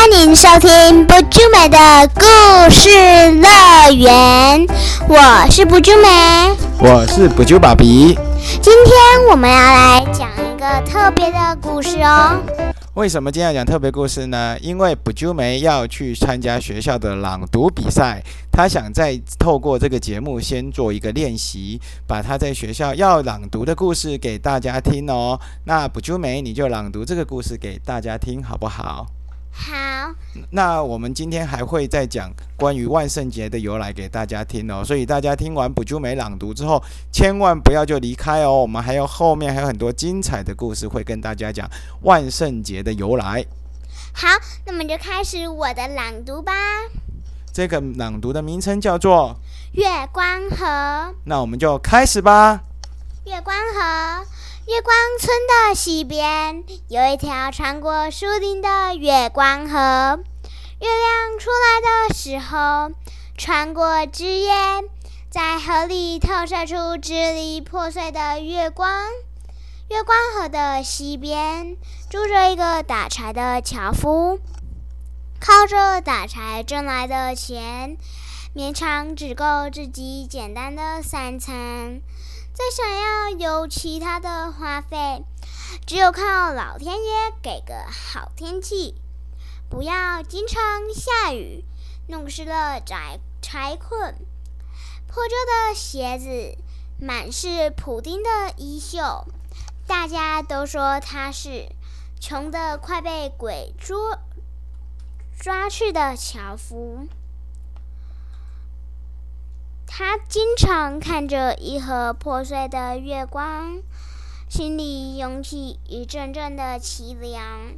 欢迎收听不朱美的故事乐园，我是不朱美，我是不朱爸比。今天我们要来讲一个特别的故事哦。为什么今天要讲特别故事呢？因为不朱梅要去参加学校的朗读比赛，他想再透过这个节目先做一个练习，把他在学校要朗读的故事给大家听哦。那不朱梅，你就朗读这个故事给大家听，好不好？好，那我们今天还会再讲关于万圣节的由来给大家听哦，所以大家听完补珠美朗读之后，千万不要就离开哦，我们还有后面还有很多精彩的故事会跟大家讲万圣节的由来。好，那么就开始我的朗读吧。这个朗读的名称叫做《月光河》。那我们就开始吧。月光河。月光村的西边有一条穿过树林的月光河。月亮出来的时候，穿过枝叶，在河里透射出支离破碎的月光。月光河的西边住着一个打柴的樵夫，靠着打柴挣来的钱，勉强只够自己简单的三餐。再想要有其他的花费，只有靠老天爷给个好天气，不要经常下雨，弄湿了柴柴捆。破旧的鞋子，满是补丁的衣袖，大家都说他是穷得快被鬼捉抓去的樵夫。他经常看着一盒破碎的月光，心里涌起一阵阵的凄凉。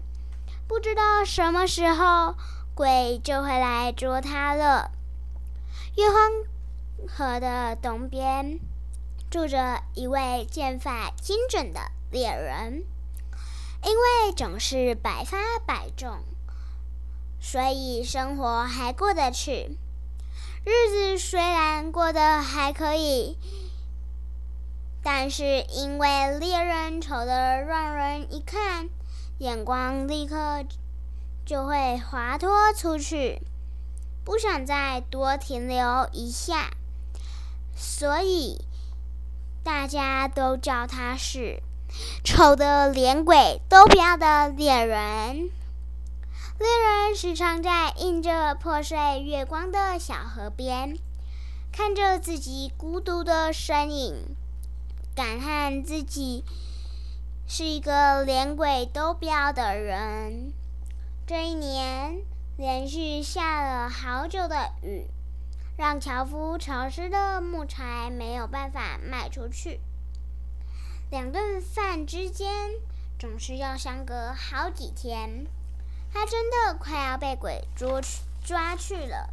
不知道什么时候鬼就会来捉他了。月光河的东边住着一位剑法精准的猎人，因为总是百发百中，所以生活还过得去。日子虽然过得还可以，但是因为猎人丑得让人一看，眼光立刻就会滑脱出去，不想再多停留一下，所以大家都叫他是丑的连鬼都不要的猎人。猎人时常在映着破碎月光的小河边，看着自己孤独的身影，感叹自己是一个连鬼都不要的人。这一年连续下了好久的雨，让樵夫潮湿的木柴没有办法卖出去。两顿饭之间总是要相隔好几天。他真的快要被鬼捉抓去了。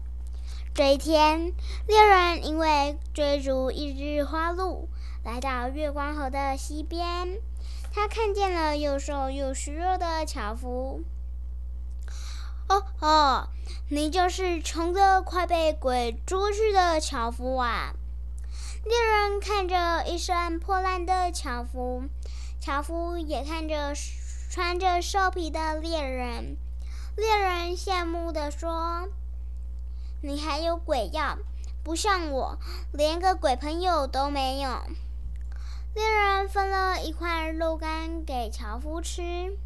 这一天，猎人因为追逐一只花鹿，来到月光河的西边。他看见了又瘦又虚弱的樵夫。哦哦，你就是穷得快被鬼捉去的樵夫啊！猎人看着一身破烂的樵夫，樵夫也看着穿着兽皮的猎人。猎人羡慕地说：“你还有鬼药，不像我，连个鬼朋友都没有。”猎人分了一块肉干给樵夫吃。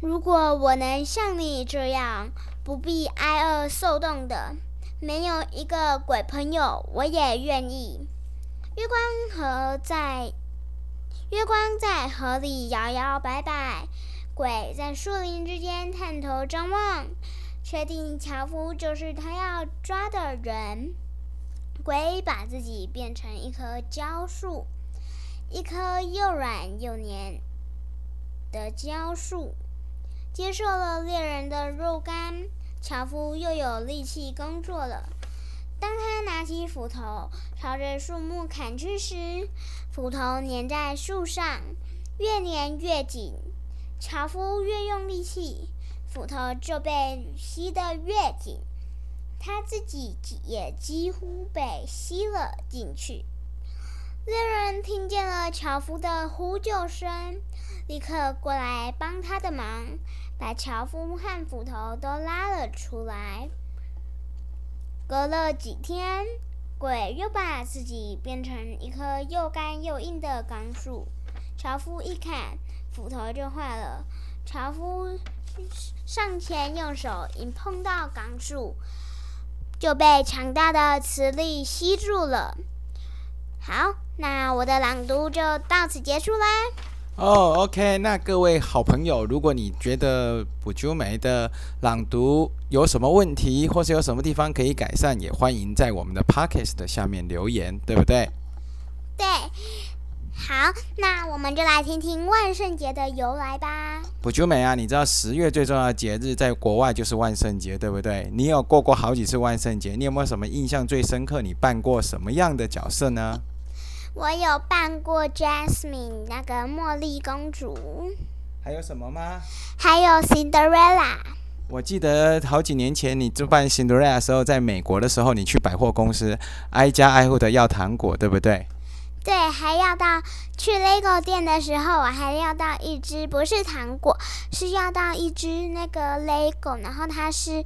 如果我能像你这样，不必挨饿受冻的，没有一个鬼朋友，我也愿意。月光河在，月光在河里摇摇摆摆。鬼在树林之间探头张望，确定樵夫就是他要抓的人。鬼把自己变成一棵蕉树，一棵又软又黏的蕉树，接受了猎人的肉干，樵夫又有力气工作了。当他拿起斧头朝着树木砍去时，斧头粘在树上，越粘越紧。樵夫越用力气，斧头就被吸得越紧，他自己也几乎被吸了进去。猎人听见了樵夫的呼救声，立刻过来帮他的忙，把樵夫和斧头都拉了出来。隔了几天，鬼又把自己变成一棵又干又硬的钢树。樵夫一看，斧头就坏了。樵夫上前用手一碰到钢树，就被强大的磁力吸住了。好，那我的朗读就到此结束啦。哦，OK，那各位好朋友，如果你觉得补救梅的朗读有什么问题，或是有什么地方可以改善，也欢迎在我们的 Podcast 的下面留言，对不对？对。好，那我们就来听听万圣节的由来吧。补救梅啊，你知道十月最重要的节日在国外就是万圣节，对不对？你有过过好几次万圣节，你有没有什么印象最深刻？你扮过什么样的角色呢？我有扮过 Jasmine 那个茉莉公主，还有什么吗？还有 Cinderella。我记得好几年前你就扮 Cinderella 的时候，在美国的时候，你去百货公司挨家挨户的要糖果，对不对？对，还要到去 LEGO 店的时候，我还要到一只不是糖果，是要到一只那个 LEGO，然后它是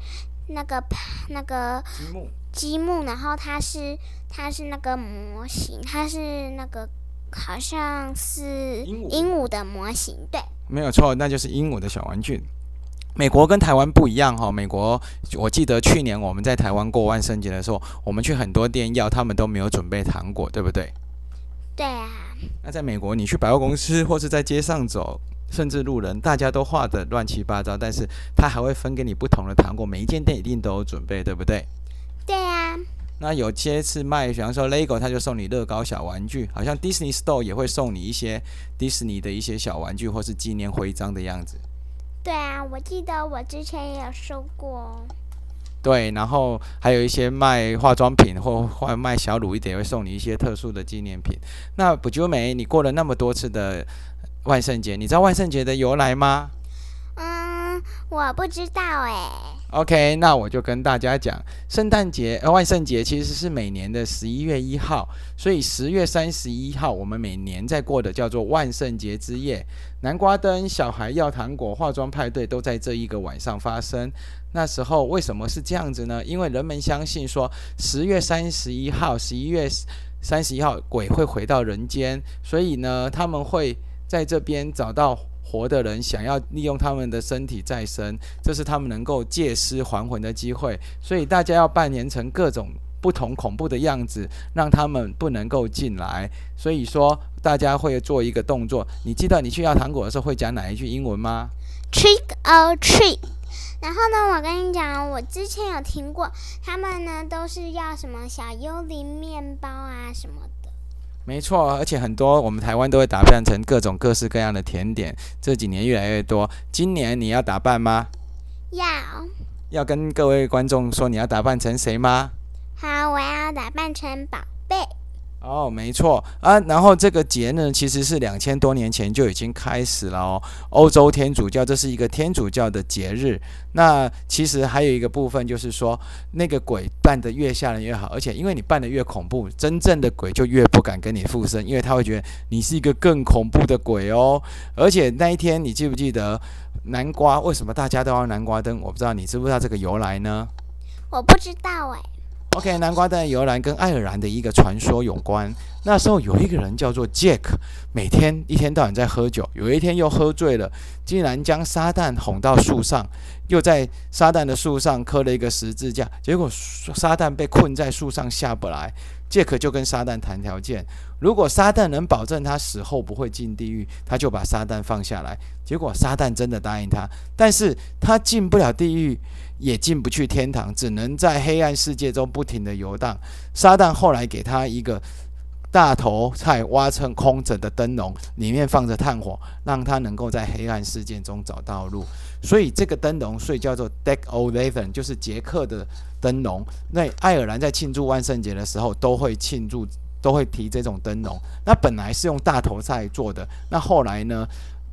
那个那个积木，积木，然后它是。它是那个模型，它是那个好像是鹦鹉的模型，对，没有错，那就是鹦鹉的小玩具。美国跟台湾不一样哈，美国我记得去年我们在台湾过万圣节的时候，我们去很多店要，他们都没有准备糖果，对不对？对啊。那在美国，你去百货公司或是在街上走，甚至路人，大家都画的乱七八糟，但是他还会分给你不同的糖果，每一间店一定都有准备，对不对？对啊。那有些是卖，比方说 LEGO，他就送你乐高小玩具，好像 Disney Store 也会送你一些迪士尼的一些小玩具或是纪念徽章的样子。对啊，我记得我之前也有收过。对，然后还有一些卖化妆品或或卖小卤一点，会送你一些特殊的纪念品。那不就美，你过了那么多次的万圣节，你知道万圣节的由来吗？我不知道哎。OK，那我就跟大家讲，圣诞节、万圣节其实是每年的十一月一号，所以十月三十一号我们每年在过的叫做万圣节之夜，南瓜灯、小孩要糖果、化妆派对都在这一个晚上发生。那时候为什么是这样子呢？因为人们相信说，十月三十一号、十一月三十一号鬼会回到人间，所以呢，他们会在这边找到。活的人想要利用他们的身体再生，这是他们能够借尸还魂的机会。所以大家要扮演成各种不同恐怖的样子，让他们不能够进来。所以说，大家会做一个动作。你记得你去要糖果的时候会讲哪一句英文吗？Trick or treat。然后呢，我跟你讲，我之前有听过，他们呢都是要什么小幽灵面包啊什么。没错，而且很多我们台湾都会打扮成各种各式各样的甜点，这几年越来越多。今年你要打扮吗？要。要跟各位观众说你要打扮成谁吗？好，我要打扮成宝贝。哦，没错啊，然后这个节呢，其实是两千多年前就已经开始了哦。欧洲天主教这是一个天主教的节日。那其实还有一个部分就是说，那个鬼扮得越吓人越好，而且因为你扮得越恐怖，真正的鬼就越不敢跟你附身，因为他会觉得你是一个更恐怖的鬼哦。而且那一天，你记不记得南瓜？为什么大家都要南瓜灯？我不知道你知不知道这个由来呢？我不知道哎。OK，南瓜蛋的由来跟爱尔兰的一个传说有关。那时候有一个人叫做 Jack，每天一天到晚在喝酒。有一天又喝醉了，竟然将撒旦哄到树上，又在撒旦的树上刻了一个十字架。结果撒旦被困在树上下不来，Jack 就跟撒旦谈条件：如果撒旦能保证他死后不会进地狱，他就把撒旦放下来。结果撒旦真的答应他，但是他进不了地狱。也进不去天堂，只能在黑暗世界中不停地游荡。撒旦后来给他一个大头菜挖成空着的灯笼，里面放着炭火，让他能够在黑暗世界中找到路。所以这个灯笼，所以叫做 Deck o l e v e n 就是捷克的灯笼。那爱尔兰在庆祝万圣节的时候，都会庆祝，都会提这种灯笼。那本来是用大头菜做的，那后来呢？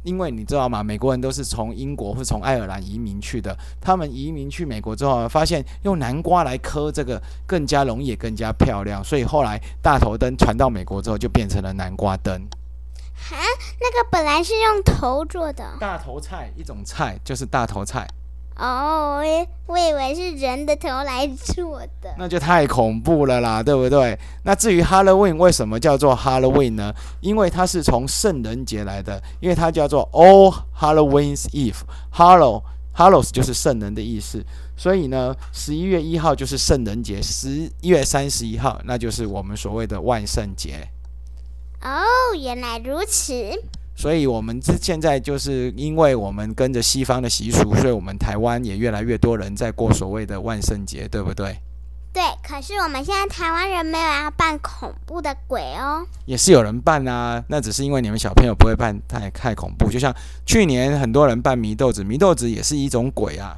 因为你知道吗？美国人都是从英国或从爱尔兰移民去的。他们移民去美国之后，发现用南瓜来刻这个更加容易、更加漂亮，所以后来大头灯传到美国之后，就变成了南瓜灯。哈，那个本来是用头做的。大头菜一种菜就是大头菜。哦，我以为是人的头来做的，那就太恐怖了啦，对不对？那至于 Halloween 为什么叫做 Halloween 呢？因为它是从圣人节来的，因为它叫做 All Halloween's Eve，Hallow Hallows 就是圣人的意思，所以呢，十一月一号就是圣人节，十一月三十一号那就是我们所谓的万圣节。哦，原来如此。所以，我们这现在就是因为我们跟着西方的习俗，所以我们台湾也越来越多人在过所谓的万圣节，对不对？对。可是我们现在台湾人没有要扮恐怖的鬼哦。也是有人扮啊，那只是因为你们小朋友不会扮太太恐怖。就像去年很多人扮祢豆子，祢豆子也是一种鬼啊。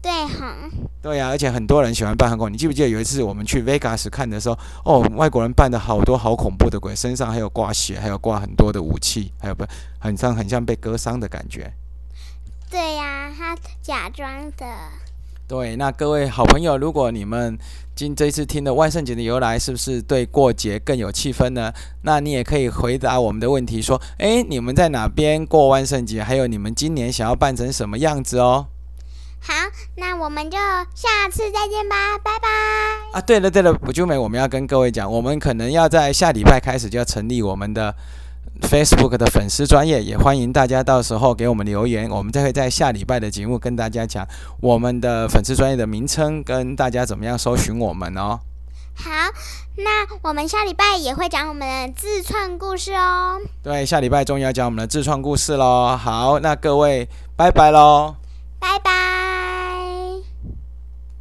对哈，对呀，而且很多人喜欢扮韩国。你记不记得有一次我们去 Vegas 看的时候，哦，外国人扮的好多好恐怖的鬼，身上还有挂血，还有挂很多的武器，还有不很像很像被割伤的感觉。对呀，他假装的。对，那各位好朋友，如果你们今这次听的万圣节的由来，是不是对过节更有气氛呢？那你也可以回答我们的问题，说，哎，你们在哪边过万圣节？还有你们今年想要扮成什么样子哦？好，那我们就下次再见吧，拜拜。啊，对了对了，不就美，我们要跟各位讲，我们可能要在下礼拜开始就要成立我们的 Facebook 的粉丝专业，也欢迎大家到时候给我们留言，我们再会在下礼拜的节目跟大家讲我们的粉丝专业的名称，跟大家怎么样搜寻我们哦。好，那我们下礼拜也会讲我们的自创故事哦。对，下礼拜终于要讲我们的自创故事喽。好，那各位拜拜喽，拜拜。